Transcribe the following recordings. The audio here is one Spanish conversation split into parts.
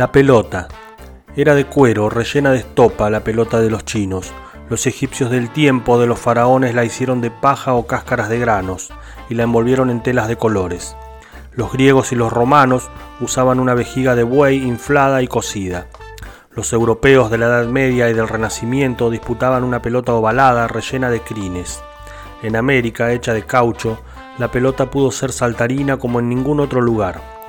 La pelota. Era de cuero, rellena de estopa la pelota de los chinos. Los egipcios del tiempo de los faraones la hicieron de paja o cáscaras de granos y la envolvieron en telas de colores. Los griegos y los romanos usaban una vejiga de buey inflada y cocida. Los europeos de la Edad Media y del Renacimiento disputaban una pelota ovalada rellena de crines. En América, hecha de caucho, la pelota pudo ser saltarina como en ningún otro lugar.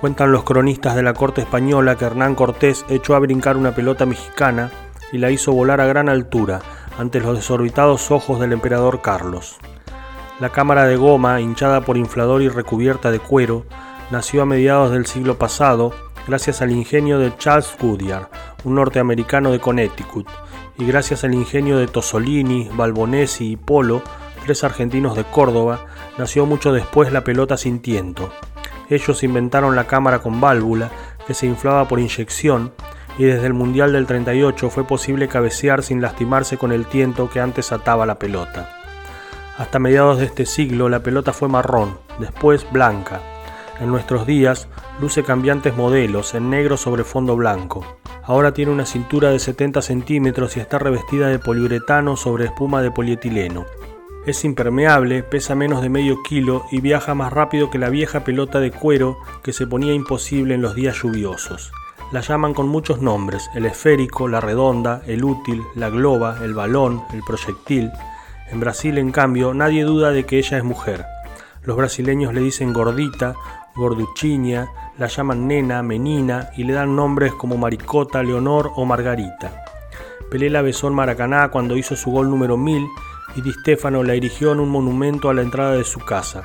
Cuentan los cronistas de la corte española que Hernán Cortés echó a brincar una pelota mexicana y la hizo volar a gran altura ante los desorbitados ojos del emperador Carlos. La cámara de goma, hinchada por inflador y recubierta de cuero, nació a mediados del siglo pasado gracias al ingenio de Charles Goodyear, un norteamericano de Connecticut, y gracias al ingenio de Tosolini, Balbonesi y Polo, tres argentinos de Córdoba, nació mucho después la pelota sin tiento. Ellos inventaron la cámara con válvula, que se inflaba por inyección, y desde el Mundial del 38 fue posible cabecear sin lastimarse con el tiento que antes ataba la pelota. Hasta mediados de este siglo la pelota fue marrón, después blanca. En nuestros días luce cambiantes modelos en negro sobre fondo blanco. Ahora tiene una cintura de 70 centímetros y está revestida de poliuretano sobre espuma de polietileno. Es impermeable, pesa menos de medio kilo y viaja más rápido que la vieja pelota de cuero que se ponía imposible en los días lluviosos. La llaman con muchos nombres, el esférico, la redonda, el útil, la globa, el balón, el proyectil. En Brasil, en cambio, nadie duda de que ella es mujer. Los brasileños le dicen gordita, gorduchiña, la llaman nena, menina y le dan nombres como Maricota, Leonor o Margarita. Pelé la besó en Maracaná cuando hizo su gol número 1000 y Di Stefano la erigió en un monumento a la entrada de su casa,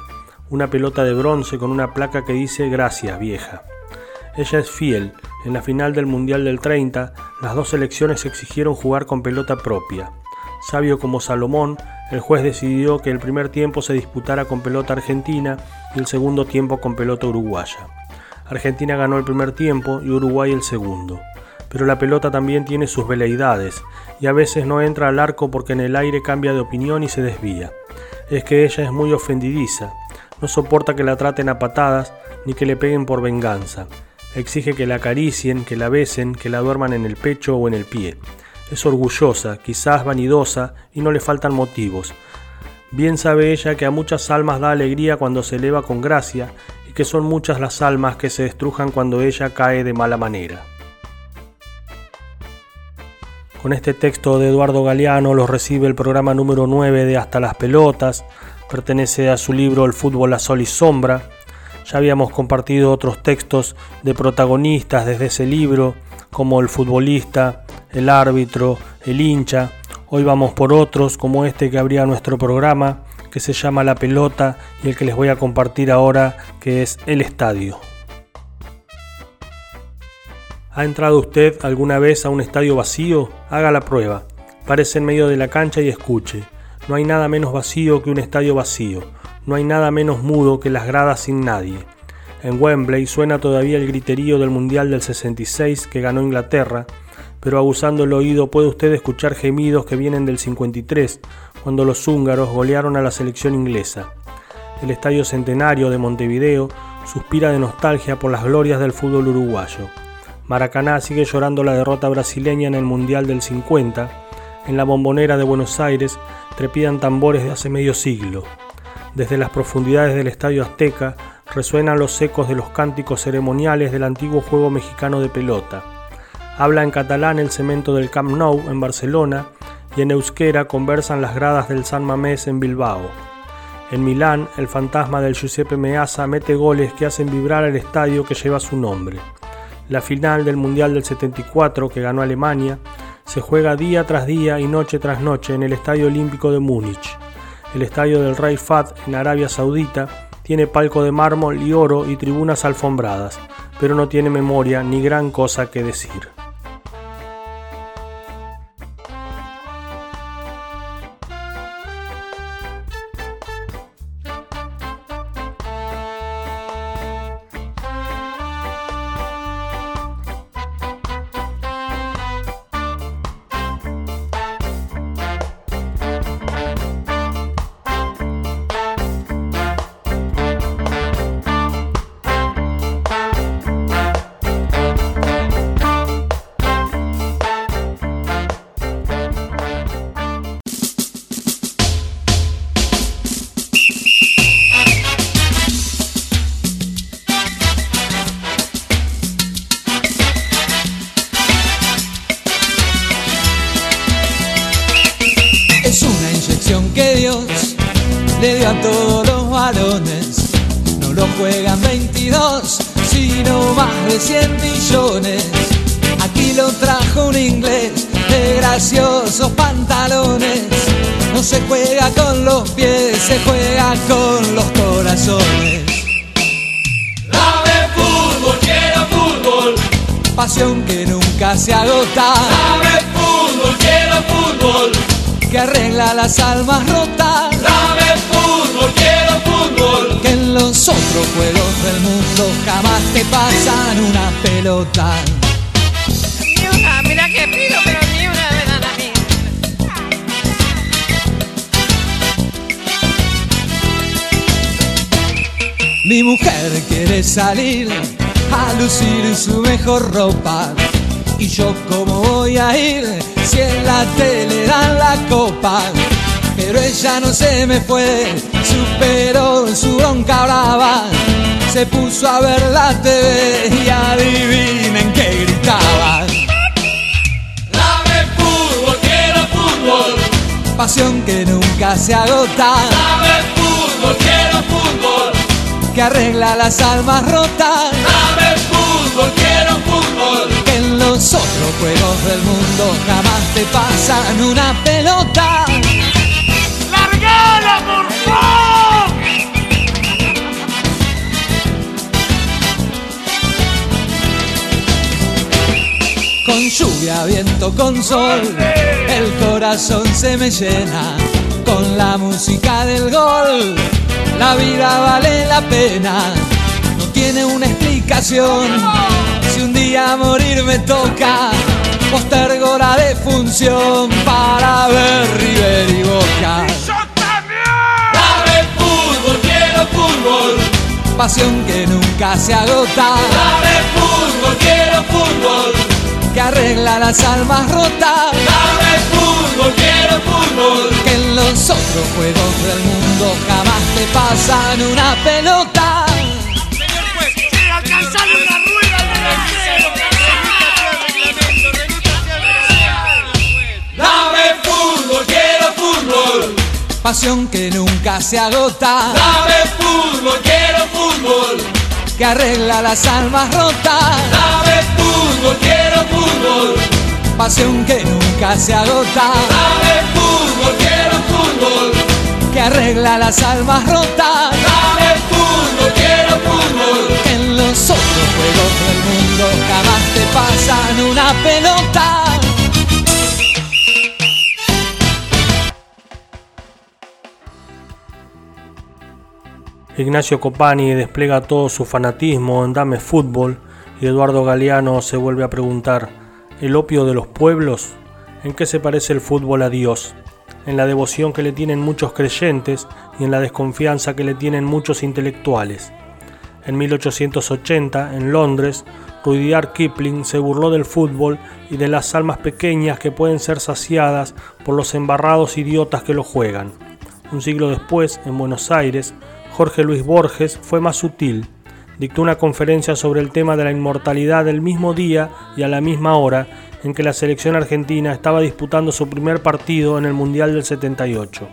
una pelota de bronce con una placa que dice Gracias, vieja. Ella es fiel. En la final del Mundial del 30, las dos selecciones exigieron jugar con pelota propia. Sabio como Salomón, el juez decidió que el primer tiempo se disputara con pelota argentina y el segundo tiempo con pelota uruguaya. Argentina ganó el primer tiempo y Uruguay el segundo pero la pelota también tiene sus veleidades y a veces no entra al arco porque en el aire cambia de opinión y se desvía. Es que ella es muy ofendidiza, no soporta que la traten a patadas ni que le peguen por venganza. Exige que la acaricien, que la besen, que la duerman en el pecho o en el pie. Es orgullosa, quizás vanidosa y no le faltan motivos. Bien sabe ella que a muchas almas da alegría cuando se eleva con gracia y que son muchas las almas que se destrujan cuando ella cae de mala manera. Con este texto de Eduardo Galeano los recibe el programa número 9 de Hasta las Pelotas, pertenece a su libro El fútbol a sol y sombra. Ya habíamos compartido otros textos de protagonistas desde ese libro, como el futbolista, el árbitro, el hincha. Hoy vamos por otros, como este que abría nuestro programa, que se llama La Pelota, y el que les voy a compartir ahora, que es El Estadio. ¿Ha entrado usted alguna vez a un estadio vacío? Haga la prueba. Parece en medio de la cancha y escuche. No hay nada menos vacío que un estadio vacío. No hay nada menos mudo que las gradas sin nadie. En Wembley suena todavía el griterío del Mundial del 66 que ganó Inglaterra, pero abusando el oído puede usted escuchar gemidos que vienen del 53, cuando los húngaros golearon a la selección inglesa. El Estadio Centenario de Montevideo suspira de nostalgia por las glorias del fútbol uruguayo. Maracaná sigue llorando la derrota brasileña en el Mundial del 50. En la bombonera de Buenos Aires trepidan tambores de hace medio siglo. Desde las profundidades del Estadio Azteca resuenan los ecos de los cánticos ceremoniales del antiguo juego mexicano de pelota. Habla en catalán el cemento del Camp Nou en Barcelona y en euskera conversan las gradas del San Mamés en Bilbao. En Milán, el fantasma del Giuseppe Meazza mete goles que hacen vibrar el estadio que lleva su nombre. La final del Mundial del 74 que ganó Alemania se juega día tras día y noche tras noche en el Estadio Olímpico de Múnich. El estadio del Rey Fad en Arabia Saudita tiene palco de mármol y oro y tribunas alfombradas, pero no tiene memoria ni gran cosa que decir. Las almas rotas. Dame fútbol, quiero fútbol. Que en los otros juegos del mundo jamás te pasan una pelota. Ni una, mira que pido, pero ni una me dan a mí. Mi mujer quiere salir a lucir su mejor ropa. Y yo cómo voy a ir si en la tele dan la copa. Pero ella no se me fue, superó su bronca brava. Se puso a ver la TV y adivinen qué gritaba. Dame fútbol, quiero fútbol. Pasión que nunca se agota, Dame fútbol, quiero fútbol. que arregla las almas rotas. Dame fútbol, quiero fútbol. que en los otros juegos del mundo jamás te pasan una pelota. Con lluvia, viento, con sol, el corazón se me llena. Con la música del gol, la vida vale la pena. No tiene una explicación. Si un día morir me toca, postergo la defunción para ver River y Boca. Pasión que nunca se agota. Dame fútbol, quiero fútbol. que arregla las almas rotas, Dame fútbol, quiero fútbol. que en los otros juegos del mundo jamás te pasan una pelota. Pasión que nunca se agota, Dame fútbol, quiero fútbol. que arregla las almas rotas. Dame fútbol, quiero fútbol. Pasión que nunca se agota, Dame fútbol, quiero fútbol. que arregla las almas rotas. Dame fútbol, quiero fútbol. Que en los otros juegos del mundo jamás te pasan una pelota. Ignacio Copani despliega todo su fanatismo en Dame Fútbol y Eduardo Galeano se vuelve a preguntar, el opio de los pueblos, ¿en qué se parece el fútbol a Dios? En la devoción que le tienen muchos creyentes y en la desconfianza que le tienen muchos intelectuales. En 1880, en Londres, Rudyard Kipling se burló del fútbol y de las almas pequeñas que pueden ser saciadas por los embarrados idiotas que lo juegan. Un siglo después, en Buenos Aires, Jorge Luis Borges fue más sutil. Dictó una conferencia sobre el tema de la inmortalidad el mismo día y a la misma hora en que la selección argentina estaba disputando su primer partido en el Mundial del 78.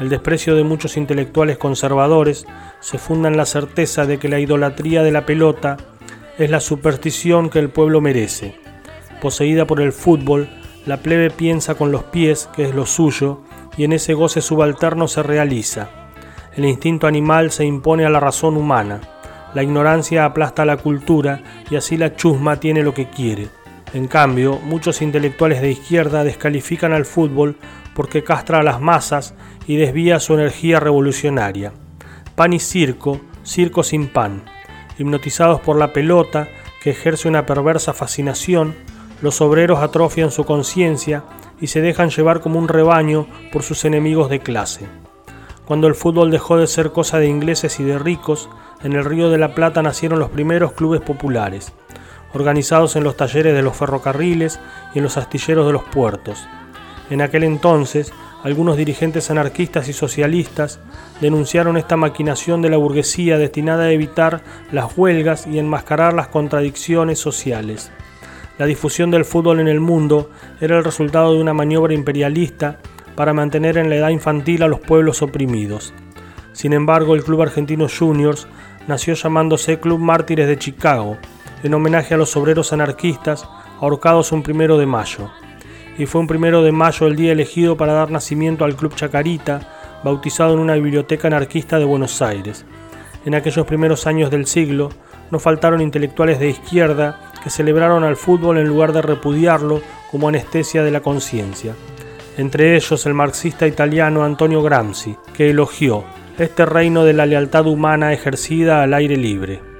El desprecio de muchos intelectuales conservadores se funda en la certeza de que la idolatría de la pelota es la superstición que el pueblo merece. Poseída por el fútbol, la plebe piensa con los pies, que es lo suyo, y en ese goce subalterno se realiza. El instinto animal se impone a la razón humana. La ignorancia aplasta la cultura y así la chusma tiene lo que quiere. En cambio, muchos intelectuales de izquierda descalifican al fútbol porque castra a las masas y desvía su energía revolucionaria. Pan y circo, circo sin pan. Hipnotizados por la pelota, que ejerce una perversa fascinación, los obreros atrofian su conciencia y se dejan llevar como un rebaño por sus enemigos de clase. Cuando el fútbol dejó de ser cosa de ingleses y de ricos, en el Río de la Plata nacieron los primeros clubes populares, organizados en los talleres de los ferrocarriles y en los astilleros de los puertos. En aquel entonces, algunos dirigentes anarquistas y socialistas denunciaron esta maquinación de la burguesía destinada a evitar las huelgas y enmascarar las contradicciones sociales. La difusión del fútbol en el mundo era el resultado de una maniobra imperialista para mantener en la edad infantil a los pueblos oprimidos. Sin embargo, el Club Argentino Juniors nació llamándose Club Mártires de Chicago, en homenaje a los obreros anarquistas ahorcados un primero de mayo y fue un primero de mayo el día elegido para dar nacimiento al Club Chacarita, bautizado en una biblioteca anarquista de Buenos Aires. En aquellos primeros años del siglo, no faltaron intelectuales de izquierda que celebraron al fútbol en lugar de repudiarlo como anestesia de la conciencia. Entre ellos el marxista italiano Antonio Gramsci, que elogió este reino de la lealtad humana ejercida al aire libre.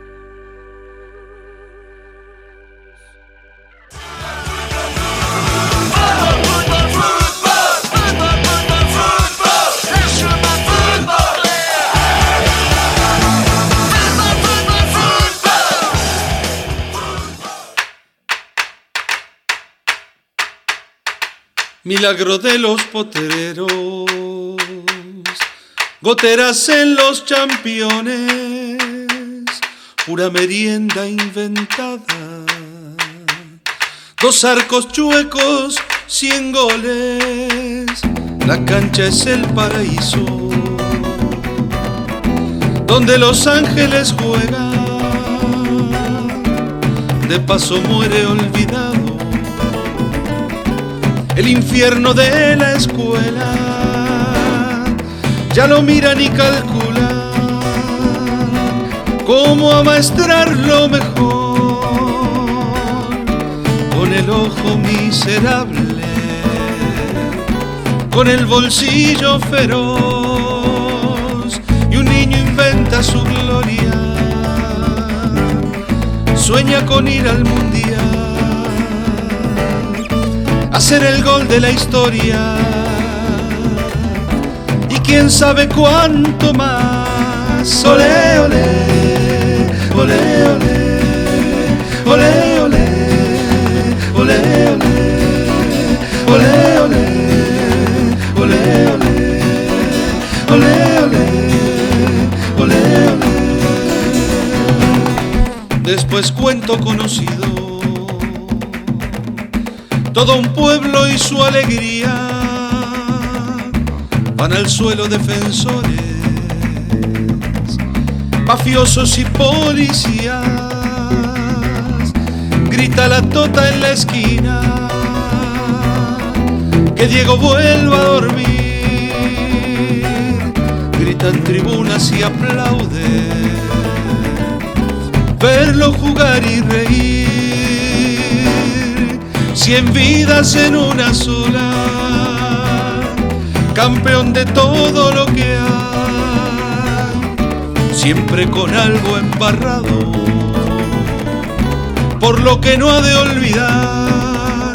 Milagro de los potreros, goteras en los championes, pura merienda inventada, dos arcos chuecos, cien goles, la cancha es el paraíso, donde los ángeles juegan, de paso muere olvidado el infierno de la escuela. Ya no miran y calculan cómo amaestrar lo mejor. Con el ojo miserable, con el bolsillo feroz y un niño inventa su gloria, sueña con ir al mundial hacer el gol de la historia. Y quién sabe cuánto más. Ole, ole, ole, ole, ole, ole, ole, ole, ole, ole, ole, ole, ole, Después cuento conocido todo un pueblo y su alegría van al suelo defensores, mafiosos y policías. Grita la tota en la esquina que Diego vuelva a dormir. Gritan tribunas y aplauden verlo jugar y reír cien vidas en una sola, campeón de todo lo que hay, siempre con algo embarrado, por lo que no ha de olvidar.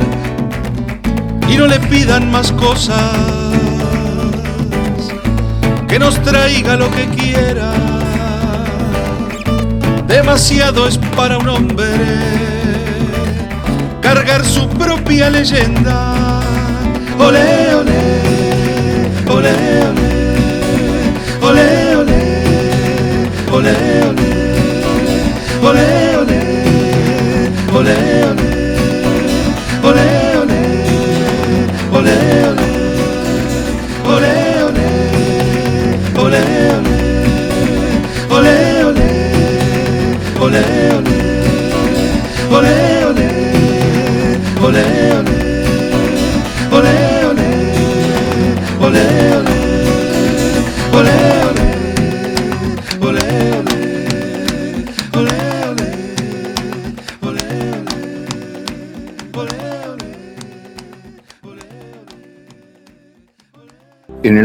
Y no le pidan más cosas, que nos traiga lo que quiera. Demasiado es para un hombre cargar su propia leyenda. Ole, ole, ole, ole, ole, ole, ole,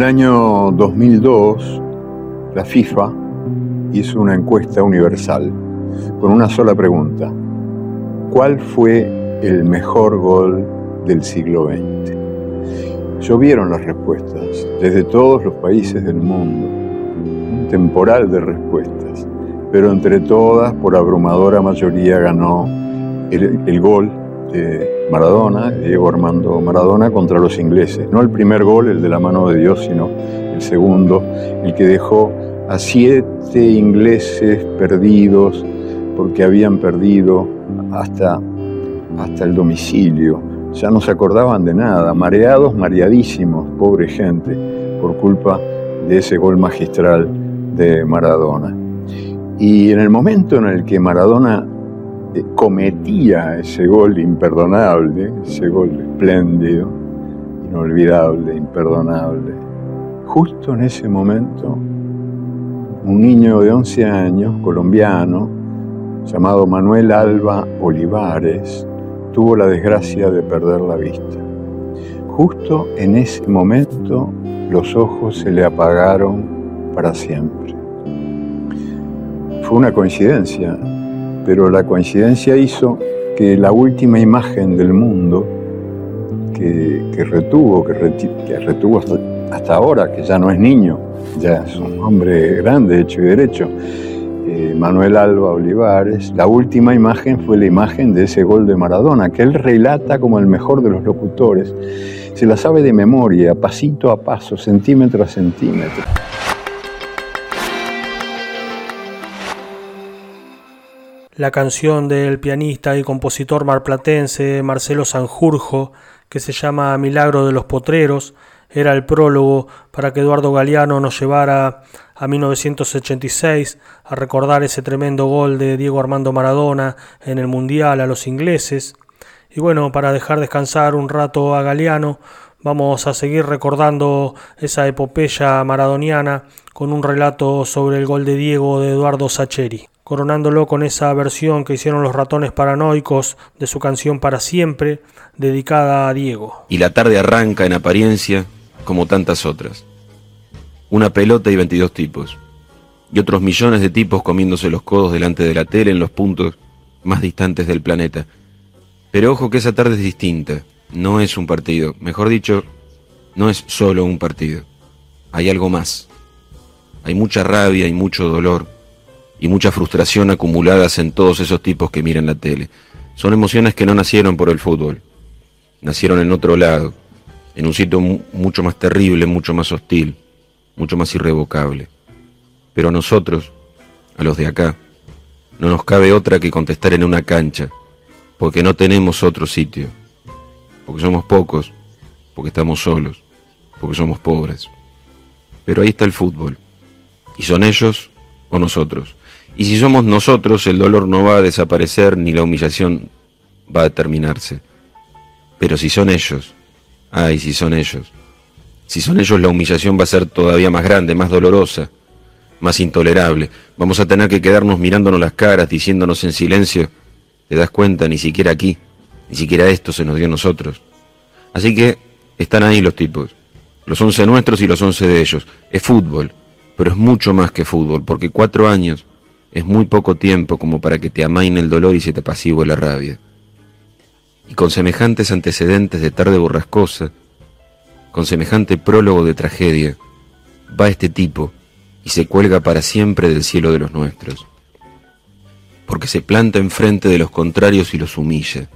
el año 2002, la FIFA hizo una encuesta universal con una sola pregunta. ¿Cuál fue el mejor gol del siglo XX? Llovieron las respuestas desde todos los países del mundo. Un temporal de respuestas. Pero entre todas, por abrumadora mayoría, ganó el, gol Maradona, Diego Armando Maradona, contra los ingleses. No el primer gol, el de la mano de Dios, sino el segundo, el que dejó a siete ingleses perdidos porque habían perdido hasta, hasta el domicilio. Ya no se acordaban de nada, mareados, mareadísimos, pobre gente, por culpa de ese gol magistral de Maradona. Y en el momento en el que Maradona cometía ese gol imperdonable, ese gol espléndido, inolvidable, imperdonable, justo en ese momento, un niño de 11 años, colombiano, llamado Manuel Alba Olivares, tuvo la desgracia de perder la vista. Justo en ese momento los ojos se le apagaron para siempre. Fue una coincidencia, pero la coincidencia hizo que la última imagen del mundo que, que retuvo, que, retuvo hasta, hasta ahora, que ya no es niño, ya es un hombre grande, hecho y derecho, eh, Manuel Alba Olivares, la última imagen fue la imagen de ese gol de Maradona, que él relata como el mejor de los locutores. Se la sabe de memoria, pasito a paso, centímetro a centímetro. La canción del pianista y compositor marplatense Marcelo Sanjurjo, que se llama Milagro de los Potreros, era el prólogo para que Eduardo Galeano nos llevara a 1986 a recordar ese tremendo gol de Diego Armando Maradona en el Mundial a los ingleses. Y bueno, para dejar descansar un rato a Galeano, vamos a seguir recordando esa epopeya maradoniana con un relato sobre el gol de Diego de Eduardo Sacheri, coronándolo con esa versión que hicieron los ratones paranoicos de su canción Para Siempre, dedicada a Diego. y la tarde arranca en apariencia como tantas otras. Una pelota y 22 tipos. Y otros millones de tipos comiéndose los codos delante de la tele en los puntos más distantes del planeta. Pero ojo que esa tarde es distinta. No es un partido. Mejor dicho, no es solo un partido. Hay algo más. Hay mucha rabia y mucho dolor y mucha frustración acumuladas en todos esos tipos que miran la tele. Son emociones que no nacieron por el fútbol. Nacieron en otro lado, en un sitio mu- mucho más terrible, mucho más hostil, mucho más irrevocable. Pero a nosotros, a los de acá, no nos cabe otra que contestar en una cancha, porque no tenemos otro sitio, porque somos pocos, porque estamos solos, porque somos pobres. Pero ahí está el fútbol, y son ellos o nosotros. Y si somos nosotros, el dolor no va a desaparecer ni la humillación va a terminarse. Pero si son ellos, ay, si son ellos, si son ellos la humillación va a ser todavía más grande, más dolorosa, más intolerable. Vamos a tener que quedarnos mirándonos las caras, diciéndonos en silencio, te das cuenta, ni siquiera aquí, ni siquiera esto se nos dio a nosotros. Así que están ahí los tipos, los once nuestros y los once de ellos. Es fútbol, pero es mucho más que fútbol, porque cuatro años es muy poco tiempo como para que te amaine el dolor y se te apacigüe la rabia. Y con semejantes antecedentes de tarde borrascosa, con semejante prólogo de tragedia, va este tipo y se cuelga para siempre del cielo de los nuestros. Porque se planta enfrente de los contrarios y los humilla,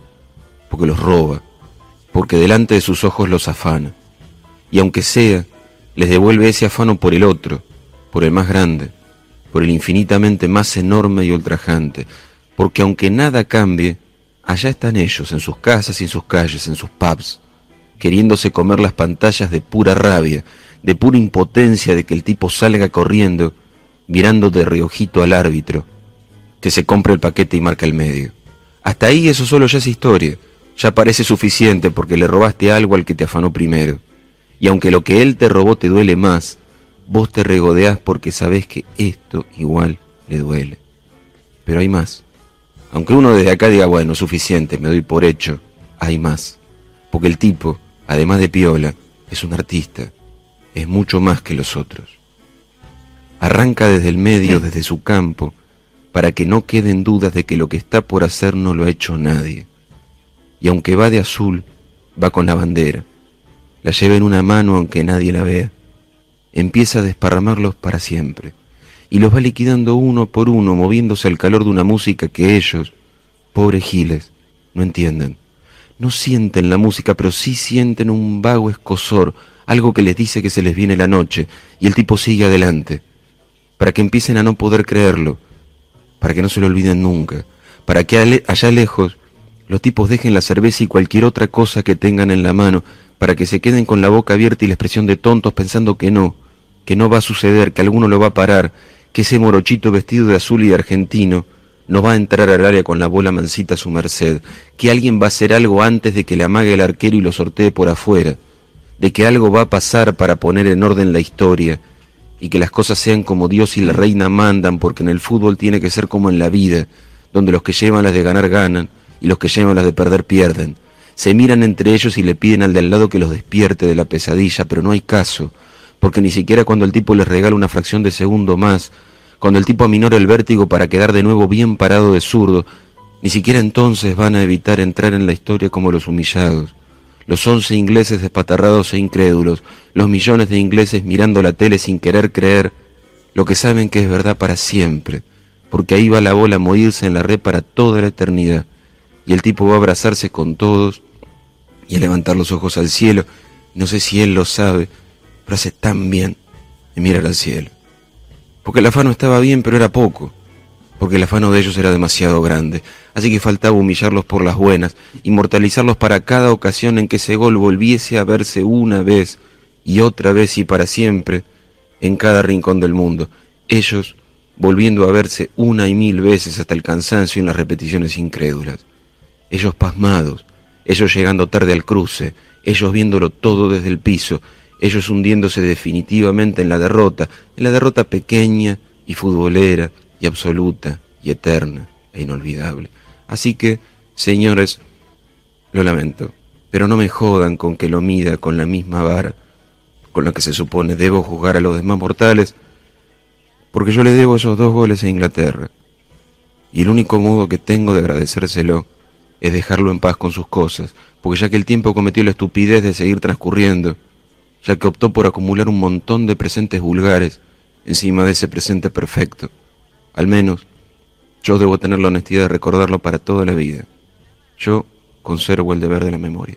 porque los roba, porque delante de sus ojos los afana, y aunque sea, les devuelve ese afano por el otro, por el más grande, por el infinitamente más enorme y ultrajante, porque aunque nada cambie, allá están ellos, en sus casas y en sus calles, en sus pubs, queriéndose comer las pantallas de pura rabia, de pura impotencia de que el tipo salga corriendo, mirando de reojito al árbitro, que se compre el paquete y marca el medio. Hasta ahí eso solo ya es historia, ya parece suficiente porque le robaste algo al que te afanó primero. Y aunque lo que él te robó te duele más, vos te regodeás porque sabés que esto igual le duele. Pero hay más. Aunque uno desde acá diga, bueno, suficiente, me doy por hecho, hay más. Porque el tipo, además de piola, es un artista, es mucho más que los otros. Arranca desde el medio, desde su campo, para que no queden dudas de que lo que está por hacer no lo ha hecho nadie. Y aunque va de azul, va con la bandera. La lleva en una mano aunque nadie la vea empieza a desparramarlos para siempre, y los va liquidando uno por uno, moviéndose al calor de una música que ellos, pobres giles, no entienden. No sienten la música, pero sí sienten un vago escosor, algo que les dice que se les viene la noche, y el tipo sigue adelante, para que empiecen a no poder creerlo, para que no se lo olviden nunca, para que allá lejos los tipos dejen la cerveza y cualquier otra cosa que tengan en la mano para que se queden con la boca abierta y la expresión de tontos pensando que no, que no va a suceder, que alguno lo va a parar, que ese morochito vestido de azul y de argentino no va a entrar al área con la bola mansita a su merced, que alguien va a hacer algo antes de que le amague el arquero y lo sortee por afuera, de que algo va a pasar para poner en orden la historia y que las cosas sean como Dios y la reina mandan, porque en el fútbol tiene que ser como en la vida, donde los que llevan las de ganar ganan y los que llevan las de perder pierden se miran entre ellos y le piden al de al lado que los despierte de la pesadilla, pero no hay caso, porque ni siquiera cuando el tipo les regala una fracción de segundo más, cuando el tipo aminora el vértigo para quedar de nuevo bien parado de zurdo, ni siquiera entonces van a evitar entrar en la historia como los humillados. Los once ingleses despatarrados e incrédulos, los millones de ingleses mirando la tele sin querer creer lo que saben que es verdad para siempre, porque ahí va la bola a morirse en la red para toda la eternidad, y el tipo va a abrazarse con todos y a levantar los ojos al cielo. No sé si él lo sabe, pero hace tan bien de mirar al cielo. Porque el afano estaba bien, pero era poco. Porque el afano de ellos era demasiado grande. Así que faltaba humillarlos por las buenas, inmortalizarlos para cada ocasión en que ese gol volviese a verse una vez y otra vez y para siempre en cada rincón del mundo. Ellos volviendo a verse una y mil veces hasta el cansancio en las repeticiones incrédulas. Ellos pasmados, ellos llegando tarde al cruce, ellos viéndolo todo desde el piso, ellos hundiéndose definitivamente en la derrota, en la derrota pequeña y futbolera y absoluta y eterna e inolvidable. Así que, señores, lo lamento, pero no me jodan con que lo mida con la misma vara con la que se supone debo juzgar a los demás mortales, porque yo le debo esos dos goles a Inglaterra, y el único modo que tengo de agradecérselo es dejarlo en paz con sus cosas, porque ya que el tiempo cometió la estupidez de seguir transcurriendo, ya que optó por acumular un montón de presentes vulgares encima de ese presente perfecto, al menos yo debo tener la honestidad de recordarlo para toda la vida. Yo conservo el deber de la memoria.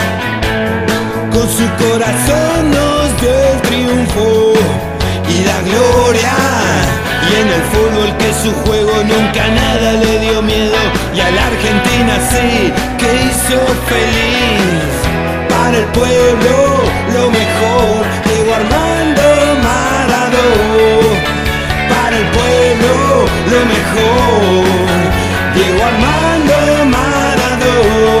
Su corazón nos dio el triunfo y la gloria. Y en el fútbol que su juego nunca nada le dio miedo. Y a la Argentina sí que hizo feliz. Para el pueblo lo mejor, Diego Armando Maradona. Para el pueblo lo mejor, Diego Armando Maradona.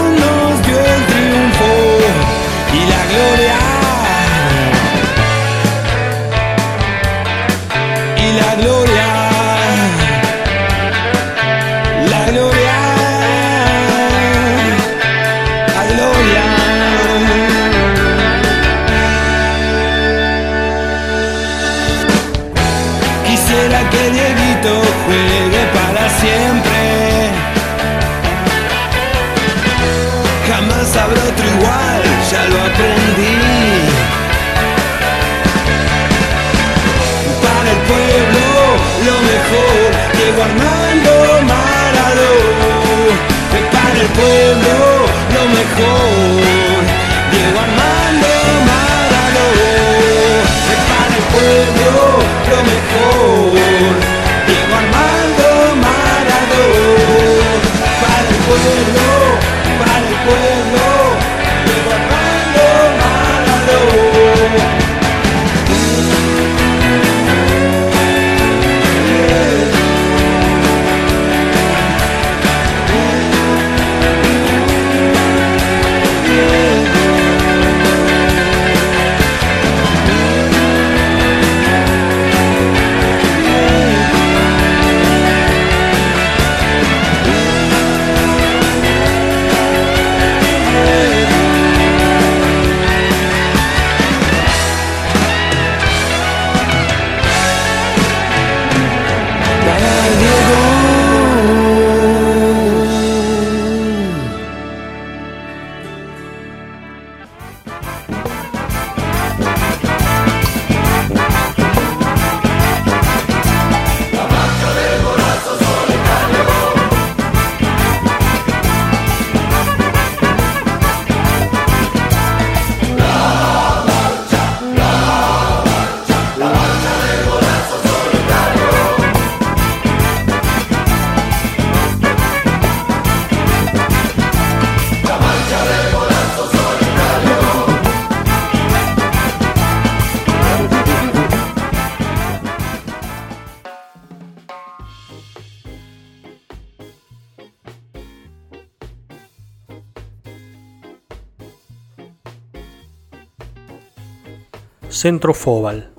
Centro Fóbal.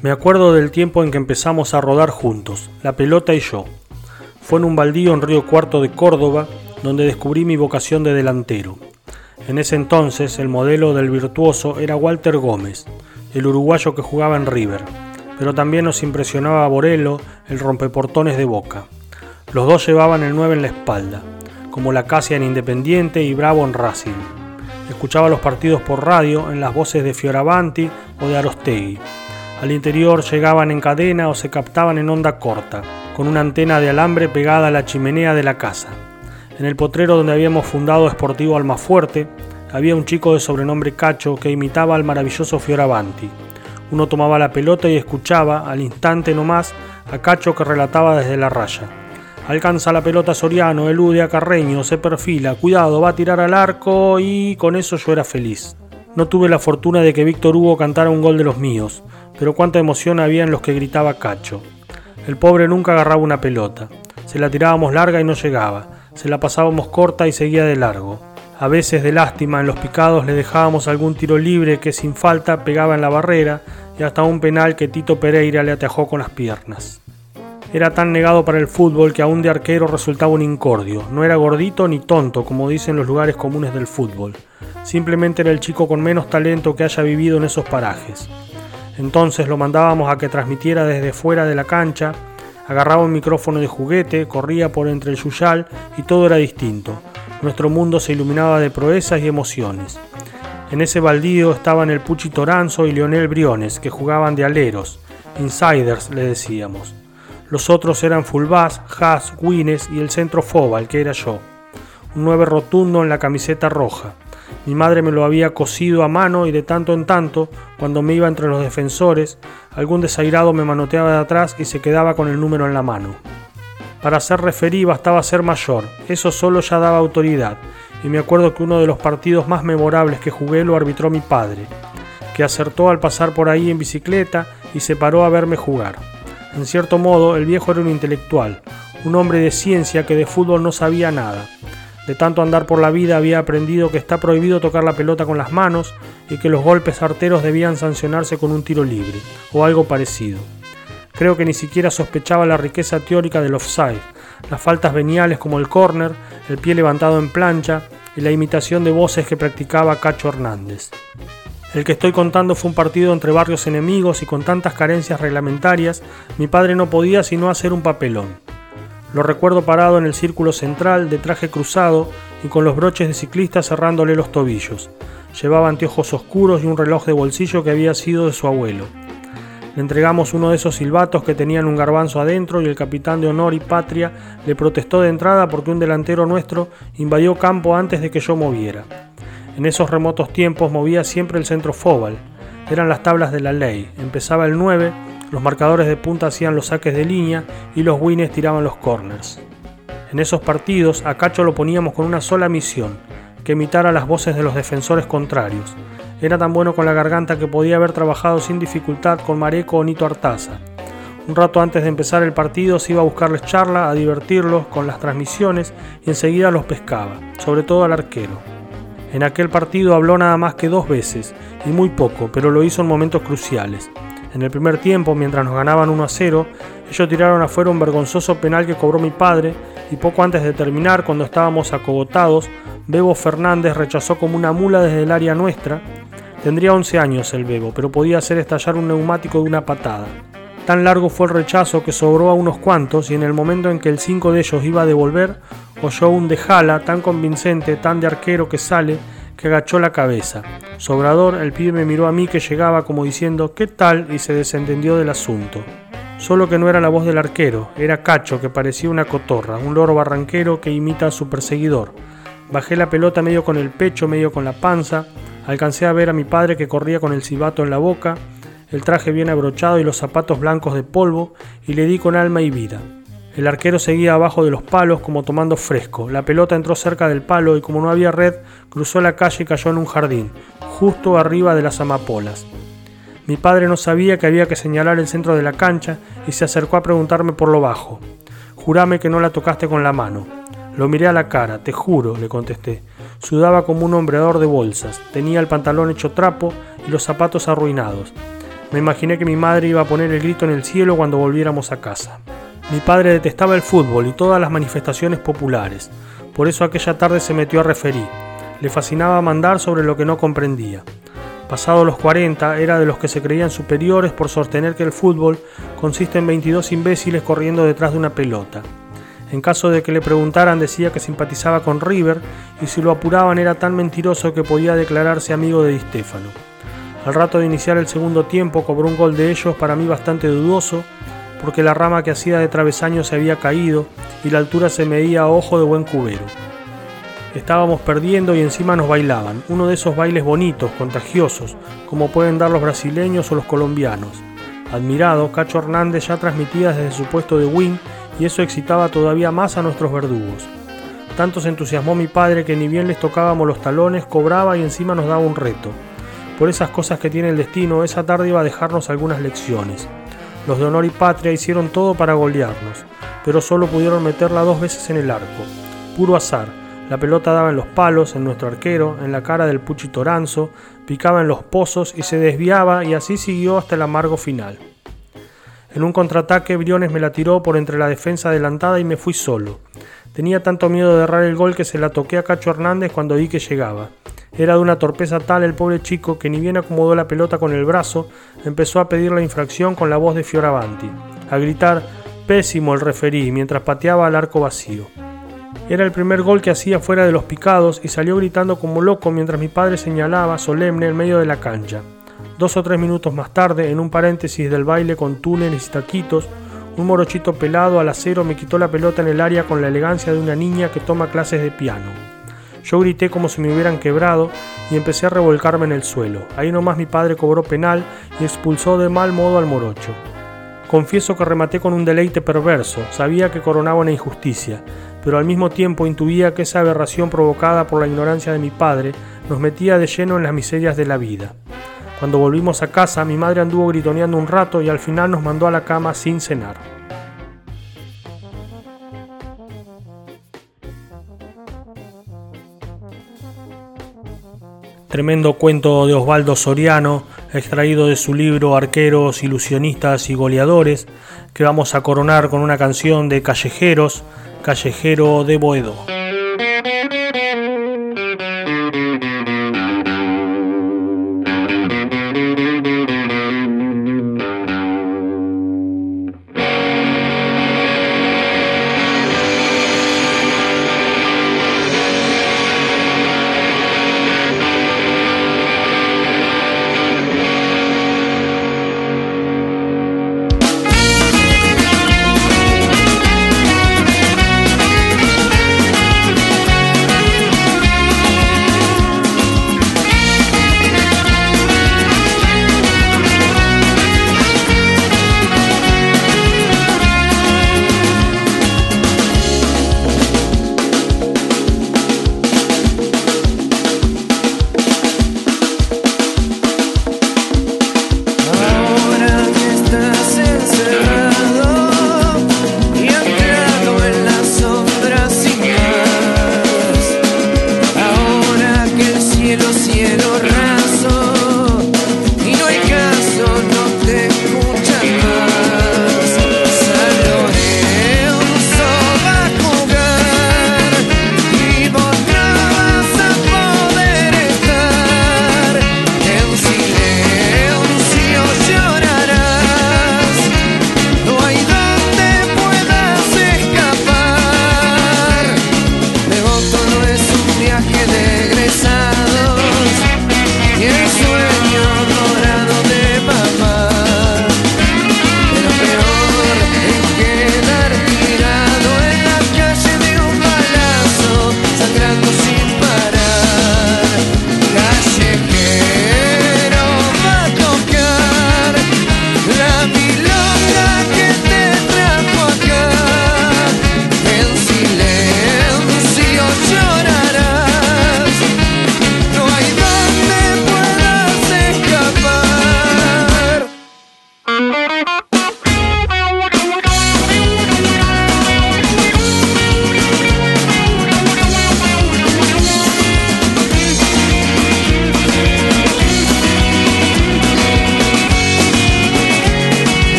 Me acuerdo del tiempo en que empezamos a rodar juntos, la pelota y yo. Fue en un baldío en Río Cuarto de Córdoba donde descubrí mi vocación de delantero. En ese entonces el modelo del virtuoso era Walter Gómez, el uruguayo que jugaba en River, pero también nos impresionaba Borello, el rompeportones de Boca. Los dos llevaban el 9 en la espalda, como la Casia en Independiente y Bravo en Racing. Escuchaba los partidos por radio en las voces de Fioravanti o de Arostegui. Al interior llegaban en cadena o se captaban en onda corta, con una antena de alambre pegada a la chimenea de la casa. En el potrero donde habíamos fundado Sportivo Almafuerte, había un chico de sobrenombre Cacho que imitaba al maravilloso Fioravanti. Uno tomaba la pelota y escuchaba, al instante nomás, a Cacho que relataba desde la raya. Alcanza la pelota Soriano, elude a Carreño, se perfila, cuidado, va a tirar al arco y con eso yo era feliz. No tuve la fortuna de que Víctor Hugo cantara un gol de los míos, pero cuánta emoción había en los que gritaba Cacho. El pobre nunca agarraba una pelota. Se la tirábamos larga y no llegaba. Se la pasábamos corta y seguía de largo. A veces de lástima en los picados le dejábamos algún tiro libre que sin falta pegaba en la barrera y hasta un penal que Tito Pereira le atajó con las piernas. Era tan negado para el fútbol que aún de arquero resultaba un incordio. No era gordito ni tonto, como dicen los lugares comunes del fútbol. Simplemente era el chico con menos talento que haya vivido en esos parajes. Entonces lo mandábamos a que transmitiera desde fuera de la cancha, agarraba un micrófono de juguete, corría por entre el yuyal y todo era distinto. Nuestro mundo se iluminaba de proezas y emociones. En ese baldío estaban el Puchi Toranzo y Leonel Briones, que jugaban de aleros, insiders le decíamos. Los otros eran Fulbás, Haas, Wines y el centro Fobal, que era yo. Un 9 rotundo en la camiseta roja. Mi madre me lo había cosido a mano y de tanto en tanto, cuando me iba entre los defensores, algún desairado me manoteaba de atrás y se quedaba con el número en la mano. Para ser referí bastaba ser mayor, eso solo ya daba autoridad, y me acuerdo que uno de los partidos más memorables que jugué lo arbitró mi padre, que acertó al pasar por ahí en bicicleta y se paró a verme jugar. En cierto modo, el viejo era un intelectual, un hombre de ciencia que de fútbol no sabía nada. De tanto andar por la vida había aprendido que está prohibido tocar la pelota con las manos y que los golpes arteros debían sancionarse con un tiro libre, o algo parecido. Creo que ni siquiera sospechaba la riqueza teórica del offside, las faltas veniales como el corner, el pie levantado en plancha y la imitación de voces que practicaba Cacho Hernández. El que estoy contando fue un partido entre barrios enemigos y con tantas carencias reglamentarias, mi padre no podía sino hacer un papelón. Lo recuerdo parado en el círculo central, de traje cruzado y con los broches de ciclista cerrándole los tobillos. Llevaba anteojos oscuros y un reloj de bolsillo que había sido de su abuelo. Le entregamos uno de esos silbatos que tenían un garbanzo adentro y el capitán de honor y patria le protestó de entrada porque un delantero nuestro invadió campo antes de que yo moviera. En esos remotos tiempos movía siempre el centro Fobal. Eran las tablas de la ley. Empezaba el 9, los marcadores de punta hacían los saques de línea y los wines tiraban los corners. En esos partidos a Cacho lo poníamos con una sola misión, que imitara las voces de los defensores contrarios. Era tan bueno con la garganta que podía haber trabajado sin dificultad con Mareco o Nito Artaza. Un rato antes de empezar el partido se iba a buscarles charla, a divertirlos con las transmisiones y enseguida los pescaba, sobre todo al arquero. En aquel partido habló nada más que dos veces, y muy poco, pero lo hizo en momentos cruciales. En el primer tiempo, mientras nos ganaban 1 a 0, ellos tiraron afuera un vergonzoso penal que cobró mi padre, y poco antes de terminar, cuando estábamos acogotados, Bebo Fernández rechazó como una mula desde el área nuestra. Tendría 11 años el Bebo, pero podía hacer estallar un neumático de una patada. Tan largo fue el rechazo que sobró a unos cuantos y en el momento en que el 5 de ellos iba a devolver, oyó un de jala tan convincente, tan de arquero que sale, que agachó la cabeza. Sobrador, el pibe me miró a mí que llegaba como diciendo ¿qué tal? y se desentendió del asunto. Solo que no era la voz del arquero, era Cacho, que parecía una cotorra, un loro barranquero que imita a su perseguidor. Bajé la pelota medio con el pecho, medio con la panza, alcancé a ver a mi padre que corría con el cibato en la boca, el traje bien abrochado y los zapatos blancos de polvo, y le di con alma y vida. El arquero seguía abajo de los palos como tomando fresco. La pelota entró cerca del palo y como no había red, cruzó la calle y cayó en un jardín, justo arriba de las amapolas. Mi padre no sabía que había que señalar el centro de la cancha y se acercó a preguntarme por lo bajo. Jurame que no la tocaste con la mano. Lo miré a la cara, te juro, le contesté. Sudaba como un hombreador de bolsas, tenía el pantalón hecho trapo y los zapatos arruinados. Me imaginé que mi madre iba a poner el grito en el cielo cuando volviéramos a casa. Mi padre detestaba el fútbol y todas las manifestaciones populares, por eso aquella tarde se metió a referir. Le fascinaba mandar sobre lo que no comprendía. Pasado los 40, era de los que se creían superiores por sostener que el fútbol consiste en 22 imbéciles corriendo detrás de una pelota. En caso de que le preguntaran decía que simpatizaba con River y si lo apuraban era tan mentiroso que podía declararse amigo de Di Stefano. Al rato de iniciar el segundo tiempo cobró un gol de ellos para mí bastante dudoso, porque la rama que hacía de travesaño se había caído y la altura se medía a ojo de buen cubero. Estábamos perdiendo y encima nos bailaban, uno de esos bailes bonitos, contagiosos, como pueden dar los brasileños o los colombianos. Admirado, Cacho Hernández ya transmitía desde su puesto de wing y eso excitaba todavía más a nuestros verdugos. Tanto se entusiasmó mi padre que ni bien les tocábamos los talones, cobraba y encima nos daba un reto. Por esas cosas que tiene el destino, esa tarde iba a dejarnos algunas lecciones. Los de honor y patria hicieron todo para golearnos, pero solo pudieron meterla dos veces en el arco. Puro azar. La pelota daba en los palos, en nuestro arquero, en la cara del Puchi Toranzo, picaba en los pozos y se desviaba y así siguió hasta el amargo final. En un contraataque Briones me la tiró por entre la defensa adelantada y me fui solo. Tenía tanto miedo de errar el gol que se la toqué a Cacho Hernández cuando vi que llegaba. Era de una torpeza tal el pobre chico que ni bien acomodó la pelota con el brazo, empezó a pedir la infracción con la voz de Fioravanti, a gritar pésimo el referí mientras pateaba al arco vacío. Era el primer gol que hacía fuera de los picados y salió gritando como loco mientras mi padre señalaba solemne en medio de la cancha. Dos o tres minutos más tarde, en un paréntesis del baile con túneles y taquitos, un morochito pelado al acero me quitó la pelota en el área con la elegancia de una niña que toma clases de piano. Yo grité como si me hubieran quebrado y empecé a revolcarme en el suelo. Ahí nomás mi padre cobró penal y expulsó de mal modo al morocho. Confieso que rematé con un deleite perverso, sabía que coronaba una injusticia, pero al mismo tiempo intuía que esa aberración provocada por la ignorancia de mi padre nos metía de lleno en las miserias de la vida. Cuando volvimos a casa, mi madre anduvo gritoneando un rato y al final nos mandó a la cama sin cenar. Tremendo cuento de Osvaldo Soriano, extraído de su libro Arqueros, Ilusionistas y Goleadores, que vamos a coronar con una canción de Callejeros, Callejero de Boedo.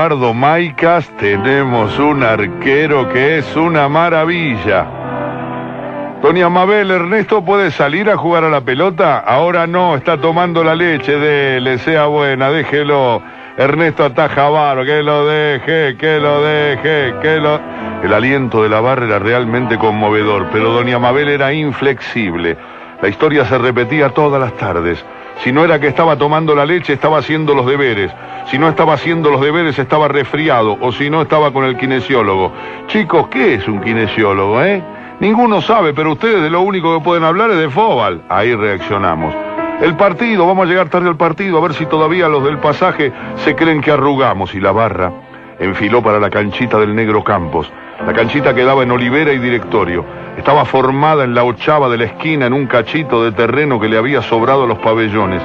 Eduardo Maicas, tenemos un arquero que es una maravilla. Doña Mabel, ¿Ernesto puede salir a jugar a la pelota? Ahora no, está tomando la leche, dele, sea buena, déjelo. Ernesto ataja a Varo, que lo deje, que lo deje, que lo... El aliento de la barra era realmente conmovedor, pero doña Mabel era inflexible. La historia se repetía todas las tardes. Si no era que estaba tomando la leche, estaba haciendo los deberes. Si no estaba haciendo los deberes, estaba resfriado. O si no, estaba con el kinesiólogo. Chicos, ¿qué es un kinesiólogo, eh? Ninguno sabe, pero ustedes de lo único que pueden hablar es de Fobal. Ahí reaccionamos. El partido, vamos a llegar tarde al partido, a ver si todavía los del pasaje se creen que arrugamos. Y la barra enfiló para la canchita del Negro Campos. La canchita quedaba en Olivera y Directorio. Estaba formada en la ochava de la esquina en un cachito de terreno que le había sobrado a los pabellones.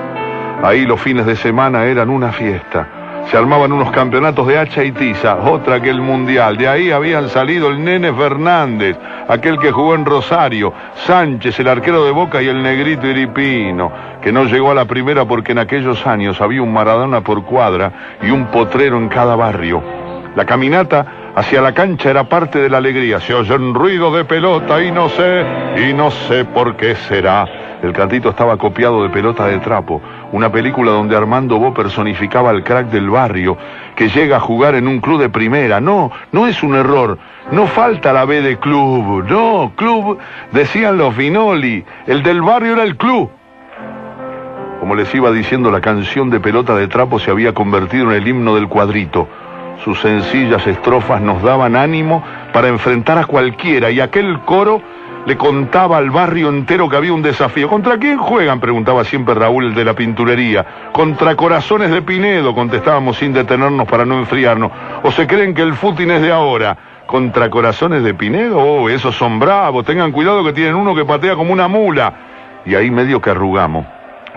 Ahí los fines de semana eran una fiesta. Se armaban unos campeonatos de hacha y tiza, otra que el mundial. De ahí habían salido el nene Fernández, aquel que jugó en Rosario, Sánchez, el arquero de Boca y el negrito Iripino, que no llegó a la primera porque en aquellos años había un Maradona por cuadra y un potrero en cada barrio. La caminata hacia la cancha era parte de la alegría. Se oyen ruidos de pelota y no sé, y no sé por qué será. El cantito estaba copiado de pelota de trapo, una película donde Armando Bo personificaba al crack del barrio, que llega a jugar en un club de primera. No, no es un error. No falta la B de club. No, club, decían los Vinoli. El del barrio era el club. Como les iba diciendo, la canción de pelota de trapo se había convertido en el himno del cuadrito. Sus sencillas estrofas nos daban ánimo para enfrentar a cualquiera y aquel coro le contaba al barrio entero que había un desafío. ¿Contra quién juegan? preguntaba siempre Raúl de la pinturería. Contra Corazones de Pinedo, contestábamos sin detenernos para no enfriarnos. ¿O se creen que el fútin es de ahora? ¿Contra Corazones de Pinedo? Oh, esos son bravos. Tengan cuidado que tienen uno que patea como una mula. Y ahí medio que arrugamos.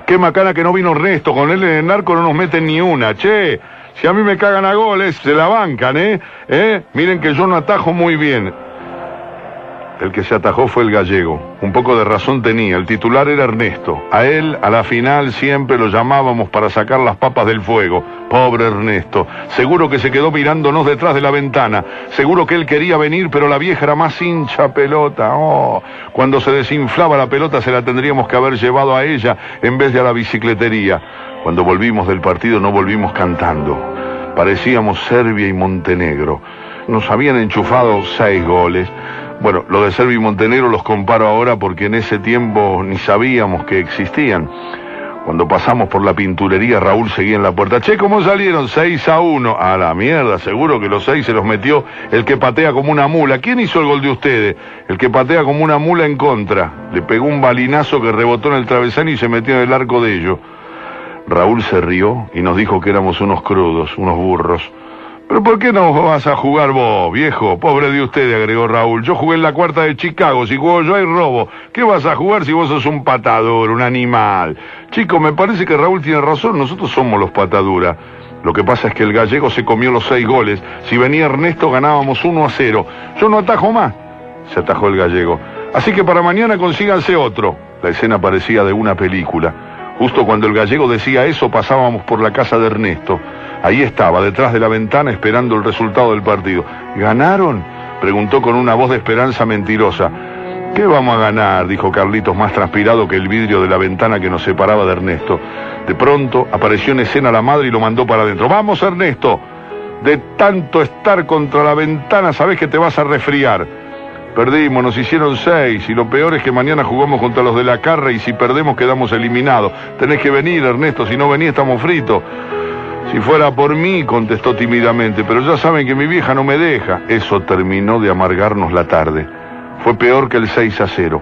Qué macana que no vino Ernesto. Con él en el narco no nos meten ni una. Che, si a mí me cagan a goles, se la bancan, ¿eh? ¿eh? Miren que yo no atajo muy bien. El que se atajó fue el gallego. Un poco de razón tenía. El titular era Ernesto. A él, a la final, siempre lo llamábamos para sacar las papas del fuego. Pobre Ernesto. Seguro que se quedó mirándonos detrás de la ventana. Seguro que él quería venir, pero la vieja era más hincha pelota. Oh, cuando se desinflaba la pelota se la tendríamos que haber llevado a ella en vez de a la bicicletería. Cuando volvimos del partido no volvimos cantando. Parecíamos Serbia y Montenegro. Nos habían enchufado seis goles. Bueno, lo de Serbia y Montenegro los comparo ahora porque en ese tiempo ni sabíamos que existían. Cuando pasamos por la pinturería, Raúl seguía en la puerta. Che, ¿cómo salieron? 6 a 1. A la mierda, seguro que los seis se los metió el que patea como una mula. ¿Quién hizo el gol de ustedes? El que patea como una mula en contra. Le pegó un balinazo que rebotó en el travesaño y se metió en el arco de ellos. Raúl se rió y nos dijo que éramos unos crudos, unos burros. ¿Pero por qué no vas a jugar vos, viejo? Pobre de usted, agregó Raúl. Yo jugué en la cuarta de Chicago. Si juego yo hay robo. ¿Qué vas a jugar si vos sos un patador, un animal? Chico, me parece que Raúl tiene razón. Nosotros somos los pataduras. Lo que pasa es que el gallego se comió los seis goles. Si venía Ernesto ganábamos uno a cero. Yo no atajo más. Se atajó el gallego. Así que para mañana consíganse otro. La escena parecía de una película. Justo cuando el gallego decía eso pasábamos por la casa de Ernesto. Ahí estaba, detrás de la ventana, esperando el resultado del partido. ¿Ganaron? Preguntó con una voz de esperanza mentirosa. ¿Qué vamos a ganar? dijo Carlitos, más transpirado que el vidrio de la ventana que nos separaba de Ernesto. De pronto apareció en escena la madre y lo mandó para adentro. ¡Vamos, Ernesto! De tanto estar contra la ventana, sabes que te vas a resfriar. Perdimos, nos hicieron seis y lo peor es que mañana jugamos contra los de la carra y si perdemos quedamos eliminados. Tenés que venir, Ernesto, si no venís estamos fritos. Si fuera por mí, contestó tímidamente, pero ya saben que mi vieja no me deja. Eso terminó de amargarnos la tarde. Fue peor que el 6 a 0.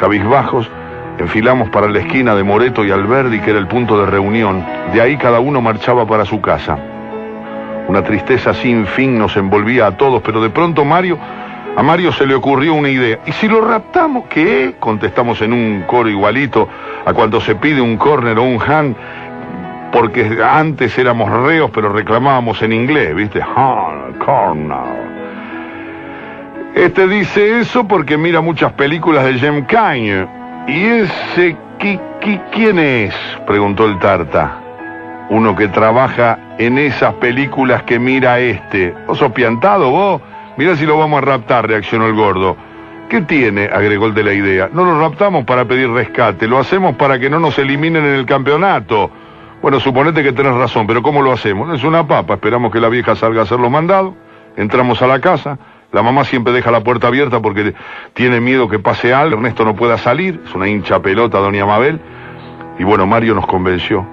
Cabizbajos, enfilamos para la esquina de Moreto y Alberdi, que era el punto de reunión. De ahí cada uno marchaba para su casa. Una tristeza sin fin nos envolvía a todos, pero de pronto Mario, a Mario se le ocurrió una idea. ¿Y si lo raptamos? ¿Qué? Contestamos en un coro igualito a cuando se pide un córner o un hand porque antes éramos reos, pero reclamábamos en inglés, ¿viste? Corner. Este dice eso porque mira muchas películas de Jem Cagne. ¿Y ese qui, qui, quién es? preguntó el Tarta. uno que trabaja en esas películas que mira este. ¿Vos sos piantado vos? Mirá si lo vamos a raptar, reaccionó el gordo. ¿Qué tiene? agregó el de la idea. No lo raptamos para pedir rescate, lo hacemos para que no nos eliminen en el campeonato. Bueno, suponete que tenés razón, pero ¿cómo lo hacemos? Es una papa, esperamos que la vieja salga a hacer los mandados, entramos a la casa, la mamá siempre deja la puerta abierta porque tiene miedo que pase algo, Ernesto no pueda salir, es una hincha pelota, doña Mabel, y bueno, Mario nos convenció.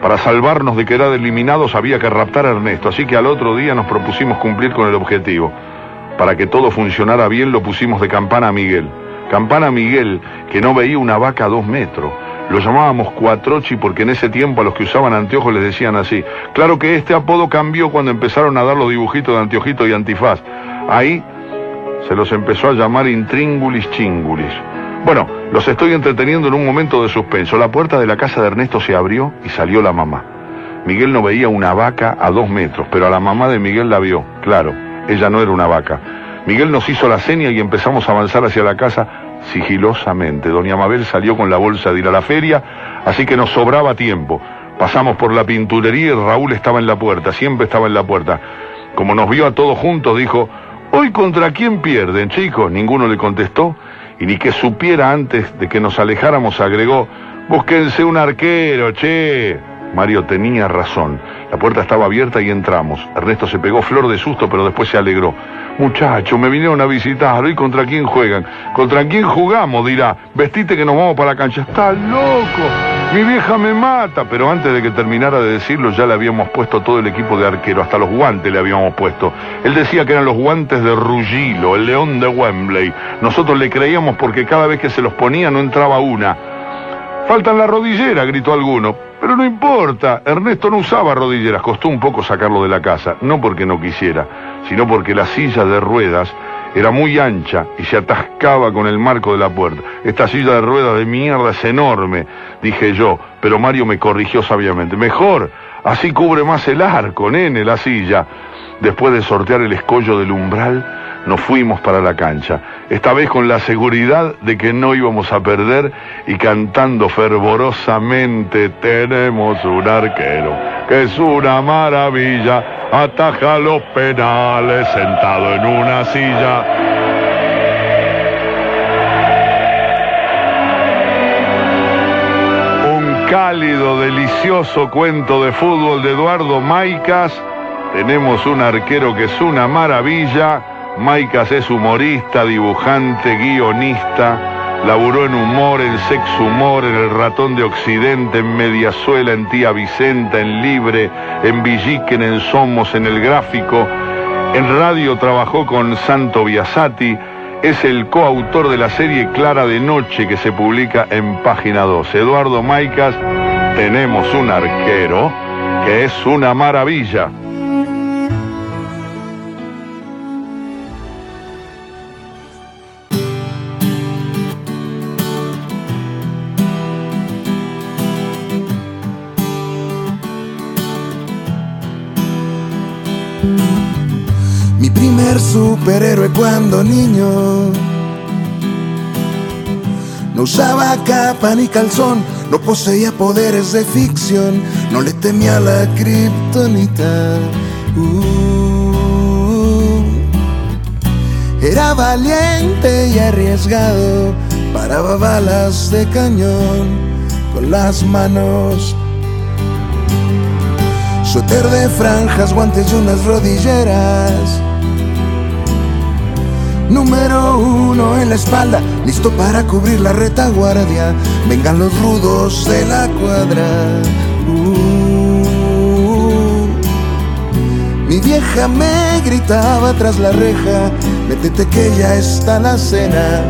Para salvarnos de quedar eliminados había que raptar a Ernesto, así que al otro día nos propusimos cumplir con el objetivo. Para que todo funcionara bien lo pusimos de campana a Miguel. Campana Miguel, que no veía una vaca a dos metros. Lo llamábamos Cuatrochi porque en ese tiempo a los que usaban anteojos les decían así. Claro que este apodo cambió cuando empezaron a dar los dibujitos de anteojito y antifaz. Ahí se los empezó a llamar intríngulis chingulis. Bueno, los estoy entreteniendo en un momento de suspenso. La puerta de la casa de Ernesto se abrió y salió la mamá. Miguel no veía una vaca a dos metros, pero a la mamá de Miguel la vio, claro, ella no era una vaca. Miguel nos hizo la seña y empezamos a avanzar hacia la casa sigilosamente. Doña Mabel salió con la bolsa de ir a la feria, así que nos sobraba tiempo. Pasamos por la pinturería y Raúl estaba en la puerta, siempre estaba en la puerta. Como nos vio a todos juntos, dijo, ¿hoy contra quién pierden, chicos? Ninguno le contestó, y ni que supiera antes de que nos alejáramos agregó, búsquense un arquero, che. Mario tenía razón. La puerta estaba abierta y entramos. Ernesto se pegó flor de susto, pero después se alegró. Muchacho, me vinieron a visitar. ¿Y contra quién juegan? ¿Contra quién jugamos? Dirá. Vestite que nos vamos para la cancha. Está loco. Mi vieja me mata. Pero antes de que terminara de decirlo, ya le habíamos puesto todo el equipo de arquero. Hasta los guantes le habíamos puesto. Él decía que eran los guantes de Rugilo, el león de Wembley. Nosotros le creíamos porque cada vez que se los ponía no entraba una. Faltan la rodillera, gritó alguno. Pero no importa, Ernesto no usaba rodilleras, costó un poco sacarlo de la casa, no porque no quisiera, sino porque la silla de ruedas era muy ancha y se atascaba con el marco de la puerta. Esta silla de ruedas de mierda es enorme, dije yo, pero Mario me corrigió sabiamente. Mejor, así cubre más el arco, nene, la silla. Después de sortear el escollo del umbral, nos fuimos para la cancha, esta vez con la seguridad de que no íbamos a perder y cantando fervorosamente tenemos un arquero que es una maravilla, ataja los penales sentado en una silla. Cálido, delicioso cuento de fútbol de Eduardo Maicas. Tenemos un arquero que es una maravilla. Maicas es humorista, dibujante, guionista, laburó en humor, en sexo humor, en El Ratón de Occidente, en Mediazuela, en Tía Vicenta, en Libre, en Villiquen, en Somos, en El Gráfico. En radio trabajó con Santo Biasati. Es el coautor de la serie Clara de Noche que se publica en página 2. Eduardo Maicas, tenemos un arquero que es una maravilla. Mi primer superhéroe cuando niño. No usaba capa ni calzón, no poseía poderes de ficción, no le temía la kriptonita. Uh, era valiente y arriesgado, paraba balas de cañón con las manos. Suéter de franjas, guantes y unas rodilleras. Número uno en la espalda, listo para cubrir la retaguardia. Vengan los rudos de la cuadra. Uh, mi vieja me gritaba tras la reja, métete que ya está la cena.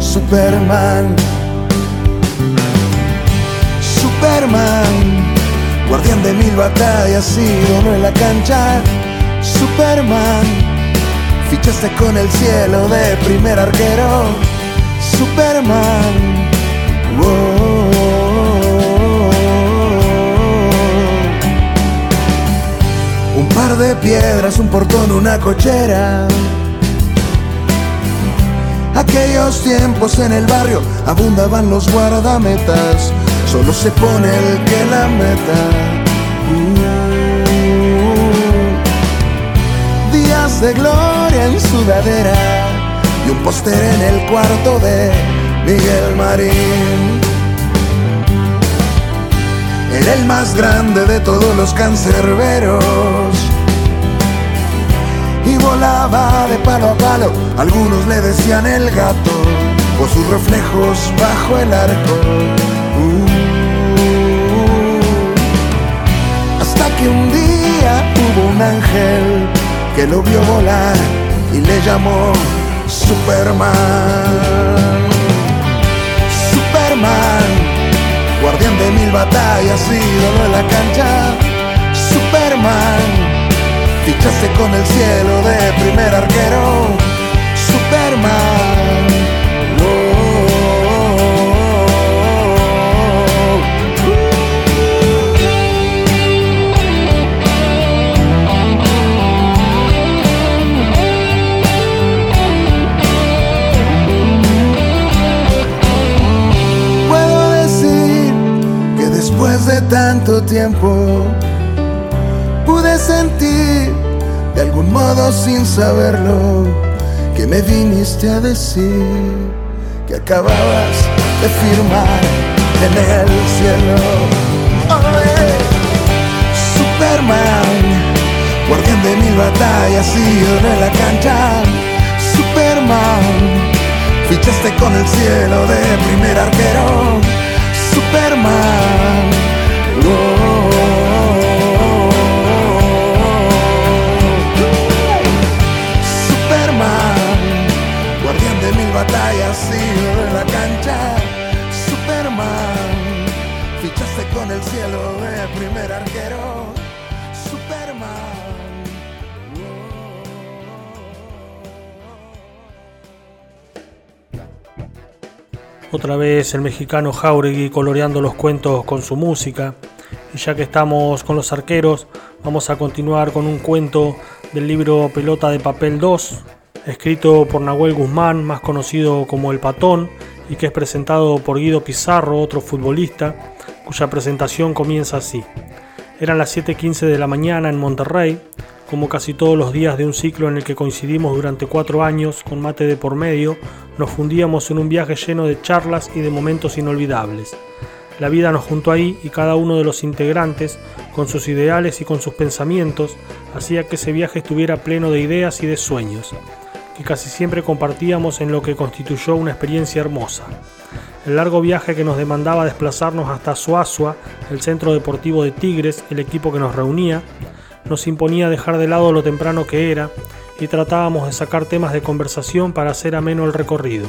Superman. Superman. Guardián de mil batallas y uno en la cancha. Superman. Fichaste con el cielo de primer arquero. Superman. Un par de piedras, un portón, una cochera. Aquellos tiempos en el barrio abundaban los guardametas. Solo se pone el que la meta. Días de gloria en sudadera y un póster en el cuarto de Miguel Marín. Era el más grande de todos los cancerberos y volaba de palo a palo. Algunos le decían el gato por sus reflejos bajo el arco. Uh, hasta que un día hubo un ángel que lo vio volar y le llamó Superman. Superman, guardián de mil batallas, ídolo en la cancha. Superman Fichaste con el cielo de primer arquero, Superman. Tanto tiempo pude sentir de algún modo sin saberlo que me viniste a decir que acababas de firmar en el cielo. Oye, Superman, guardián de mil batallas y en la cancha. Superman, fichaste con el cielo de primer arquero. Superman. Superman, guardián de mil batallas y en la cancha. Superman, fichaste con el cielo de primer arquero. Superman. Otra vez el mexicano Jauregui coloreando los cuentos con su música. Y ya que estamos con los arqueros, vamos a continuar con un cuento del libro Pelota de Papel 2, escrito por Nahuel Guzmán, más conocido como El Patón, y que es presentado por Guido Pizarro, otro futbolista, cuya presentación comienza así. Eran las 7.15 de la mañana en Monterrey, como casi todos los días de un ciclo en el que coincidimos durante cuatro años con mate de por medio, nos fundíamos en un viaje lleno de charlas y de momentos inolvidables. La vida nos juntó ahí y cada uno de los integrantes, con sus ideales y con sus pensamientos, hacía que ese viaje estuviera pleno de ideas y de sueños, que casi siempre compartíamos en lo que constituyó una experiencia hermosa. El largo viaje que nos demandaba desplazarnos hasta Suazua, el centro deportivo de Tigres, el equipo que nos reunía, nos imponía dejar de lado lo temprano que era y tratábamos de sacar temas de conversación para hacer ameno el recorrido.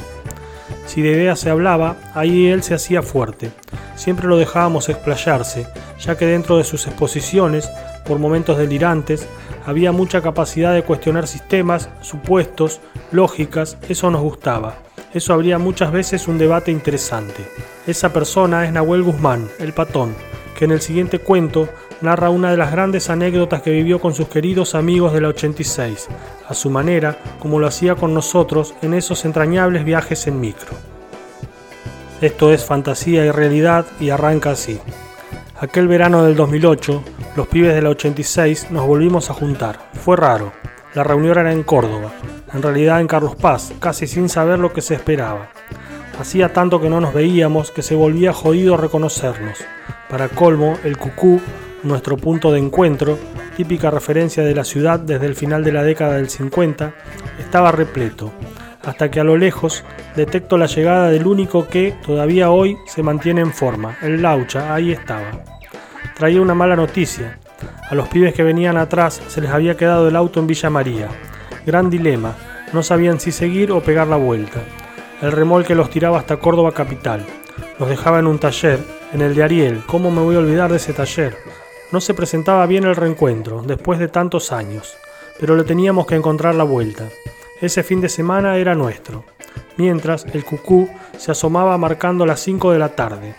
Si de ideas se hablaba, ahí él se hacía fuerte. Siempre lo dejábamos explayarse, ya que dentro de sus exposiciones, por momentos delirantes, había mucha capacidad de cuestionar sistemas, supuestos, lógicas, eso nos gustaba. Eso habría muchas veces un debate interesante. Esa persona es Nahuel Guzmán, el patón, que en el siguiente cuento narra una de las grandes anécdotas que vivió con sus queridos amigos de la 86, a su manera, como lo hacía con nosotros en esos entrañables viajes en micro. Esto es fantasía y realidad y arranca así. Aquel verano del 2008, los pibes de la 86 nos volvimos a juntar. Fue raro. La reunión era en Córdoba, en realidad en Carlos Paz, casi sin saber lo que se esperaba. Hacía tanto que no nos veíamos que se volvía jodido reconocernos. Para colmo, el cucú, nuestro punto de encuentro, típica referencia de la ciudad desde el final de la década del 50, estaba repleto, hasta que a lo lejos detecto la llegada del único que todavía hoy se mantiene en forma, el Laucha, ahí estaba. Traía una mala noticia. A los pibes que venían atrás se les había quedado el auto en Villa María. Gran dilema, no sabían si seguir o pegar la vuelta. El remolque los tiraba hasta Córdoba capital. Los dejaba en un taller, en el de Ariel. ¿Cómo me voy a olvidar de ese taller? No se presentaba bien el reencuentro, después de tantos años, pero le teníamos que encontrar la vuelta. Ese fin de semana era nuestro. Mientras, el cucú se asomaba marcando las 5 de la tarde.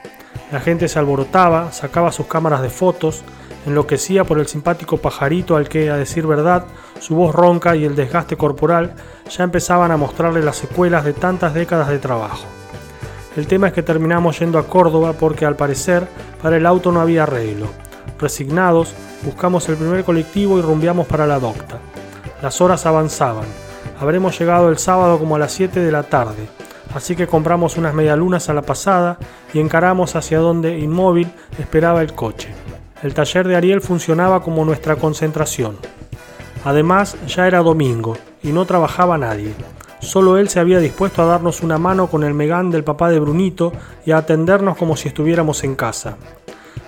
La gente se alborotaba, sacaba sus cámaras de fotos, enloquecía por el simpático pajarito al que, a decir verdad, su voz ronca y el desgaste corporal ya empezaban a mostrarle las secuelas de tantas décadas de trabajo. El tema es que terminamos yendo a Córdoba porque al parecer para el auto no había arreglo. Resignados, buscamos el primer colectivo y rumbeamos para la docta. Las horas avanzaban. Habremos llegado el sábado como a las 7 de la tarde, así que compramos unas medialunas a la pasada y encaramos hacia donde, inmóvil, esperaba el coche. El taller de Ariel funcionaba como nuestra concentración. Además, ya era domingo y no trabajaba nadie. Solo él se había dispuesto a darnos una mano con el megán del papá de Brunito y a atendernos como si estuviéramos en casa.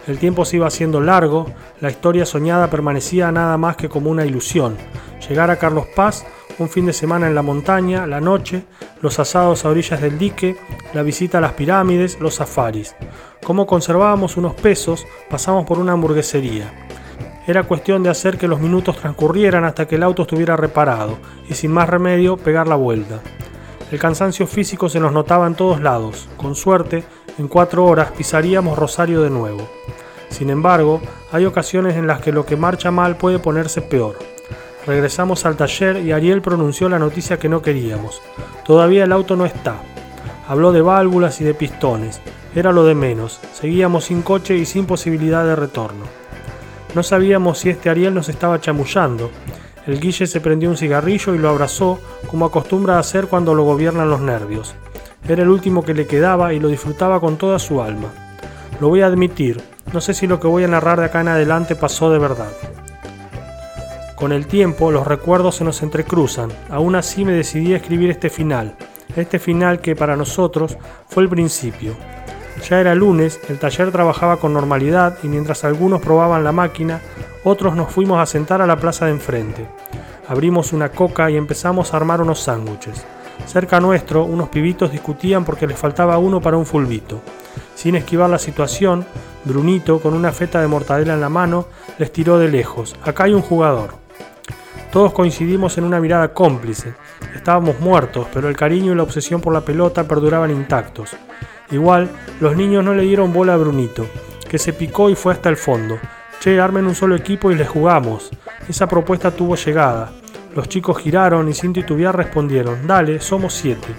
El tiempo se iba haciendo largo, la historia soñada permanecía nada más que como una ilusión. Llegar a Carlos Paz, un fin de semana en la montaña, la noche, los asados a orillas del dique, la visita a las pirámides, los safaris. Como conservábamos unos pesos, pasamos por una hamburguesería. Era cuestión de hacer que los minutos transcurrieran hasta que el auto estuviera reparado y sin más remedio pegar la vuelta. El cansancio físico se nos notaba en todos lados. Con suerte, en cuatro horas pisaríamos Rosario de nuevo. Sin embargo, hay ocasiones en las que lo que marcha mal puede ponerse peor. Regresamos al taller y Ariel pronunció la noticia que no queríamos. Todavía el auto no está. Habló de válvulas y de pistones. Era lo de menos. Seguíamos sin coche y sin posibilidad de retorno. No sabíamos si este Ariel nos estaba chamullando. El Guille se prendió un cigarrillo y lo abrazó, como acostumbra a hacer cuando lo gobiernan los nervios. Era el último que le quedaba y lo disfrutaba con toda su alma. Lo voy a admitir, no sé si lo que voy a narrar de acá en adelante pasó de verdad. Con el tiempo los recuerdos se nos entrecruzan, aún así me decidí a escribir este final, este final que para nosotros fue el principio, ya era lunes, el taller trabajaba con normalidad y mientras algunos probaban la máquina, otros nos fuimos a sentar a la plaza de enfrente. Abrimos una coca y empezamos a armar unos sándwiches. Cerca nuestro, unos pibitos discutían porque les faltaba uno para un fulbito. Sin esquivar la situación, Brunito, con una feta de mortadela en la mano, les tiró de lejos. Acá hay un jugador. Todos coincidimos en una mirada cómplice. Estábamos muertos, pero el cariño y la obsesión por la pelota perduraban intactos. Igual, los niños no le dieron bola a Brunito, que se picó y fue hasta el fondo. Che, armen un solo equipo y les jugamos. Esa propuesta tuvo llegada. Los chicos giraron y sin titubear respondieron, dale, somos siete.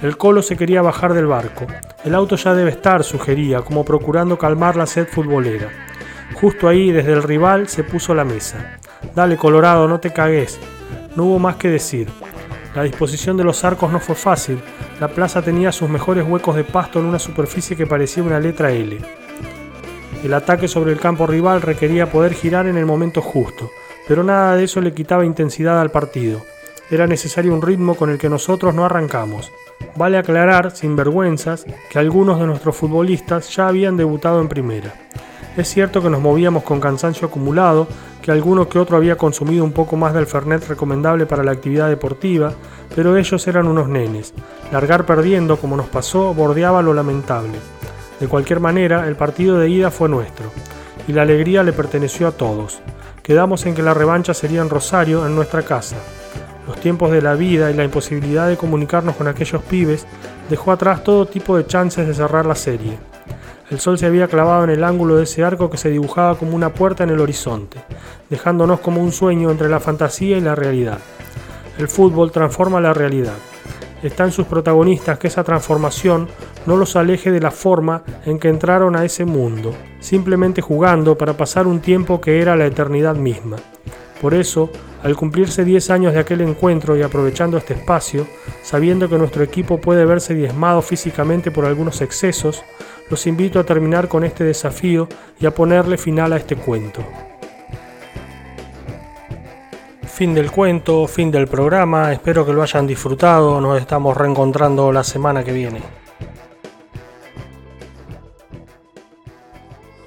El colo se quería bajar del barco. El auto ya debe estar, sugería, como procurando calmar la sed futbolera. Justo ahí, desde el rival, se puso la mesa. Dale, Colorado, no te cagues. No hubo más que decir. La disposición de los arcos no fue fácil, la plaza tenía sus mejores huecos de pasto en una superficie que parecía una letra L. El ataque sobre el campo rival requería poder girar en el momento justo, pero nada de eso le quitaba intensidad al partido. Era necesario un ritmo con el que nosotros no arrancamos. Vale aclarar, sin vergüenzas, que algunos de nuestros futbolistas ya habían debutado en primera. Es cierto que nos movíamos con cansancio acumulado, que alguno que otro había consumido un poco más del Fernet recomendable para la actividad deportiva, pero ellos eran unos nenes. Largar perdiendo, como nos pasó, bordeaba lo lamentable. De cualquier manera, el partido de ida fue nuestro, y la alegría le perteneció a todos. Quedamos en que la revancha sería en Rosario, en nuestra casa. Los tiempos de la vida y la imposibilidad de comunicarnos con aquellos pibes dejó atrás todo tipo de chances de cerrar la serie. El sol se había clavado en el ángulo de ese arco que se dibujaba como una puerta en el horizonte, dejándonos como un sueño entre la fantasía y la realidad. El fútbol transforma la realidad. Está en sus protagonistas que esa transformación no los aleje de la forma en que entraron a ese mundo, simplemente jugando para pasar un tiempo que era la eternidad misma. Por eso, al cumplirse 10 años de aquel encuentro y aprovechando este espacio, sabiendo que nuestro equipo puede verse diezmado físicamente por algunos excesos, los invito a terminar con este desafío y a ponerle final a este cuento. Fin del cuento, fin del programa, espero que lo hayan disfrutado, nos estamos reencontrando la semana que viene.